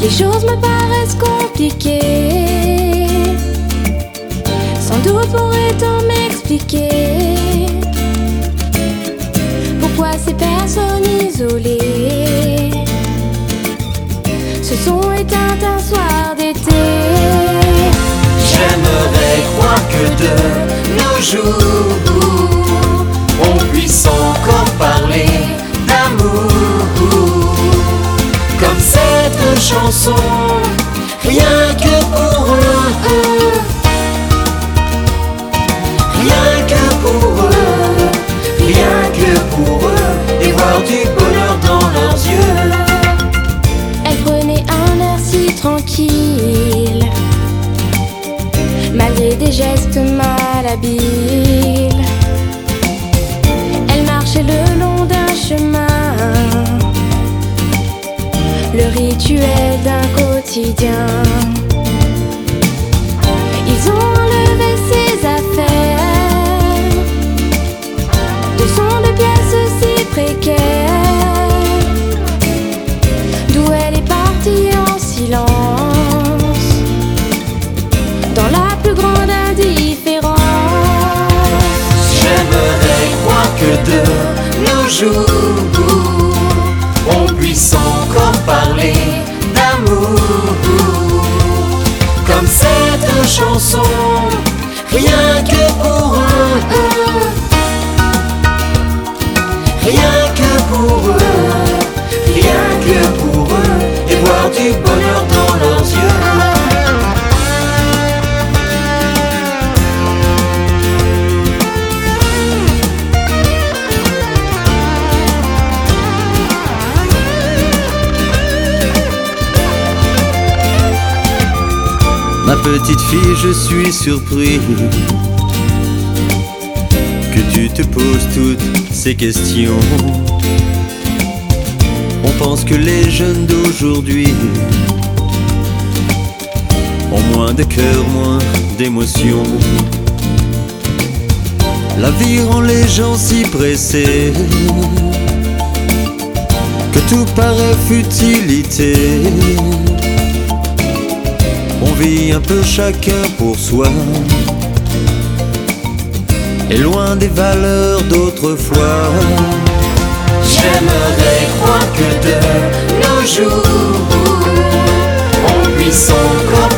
les choses me paraissent compliquées. Sans doute pourrait-on m'expliquer pourquoi ces personnes isolées se sont éteintes un soir d'été. J'aimerais croire que de nos jours rien que pour eux. Rien que pour eux, rien que pour eux, et voir du bonheur dans leurs yeux. Elle prenait un air si tranquille, malgré des gestes malhabiles. 地上映像 Comme cette chanson, rien que pour eux. Rien que pour eux, rien que pour eux, et voir du bonheur dans Ma petite fille, je suis surpris que tu te poses toutes ces questions. On pense que les jeunes d'aujourd'hui ont moins de cœur, moins d'émotion. La vie rend les gens si pressés que tout paraît futilité un peu chacun pour soi. Et loin des valeurs d'autrefois. J'aimerais croire que de nos jours, on puisse encore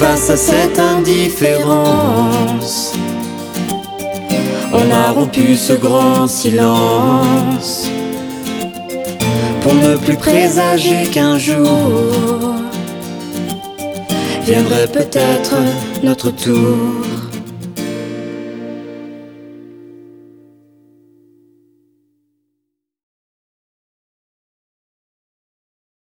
face à cette indifférence, On a rompu ce grand silence pour ne plus présager qu'un jour viendrait peut-être notre tour.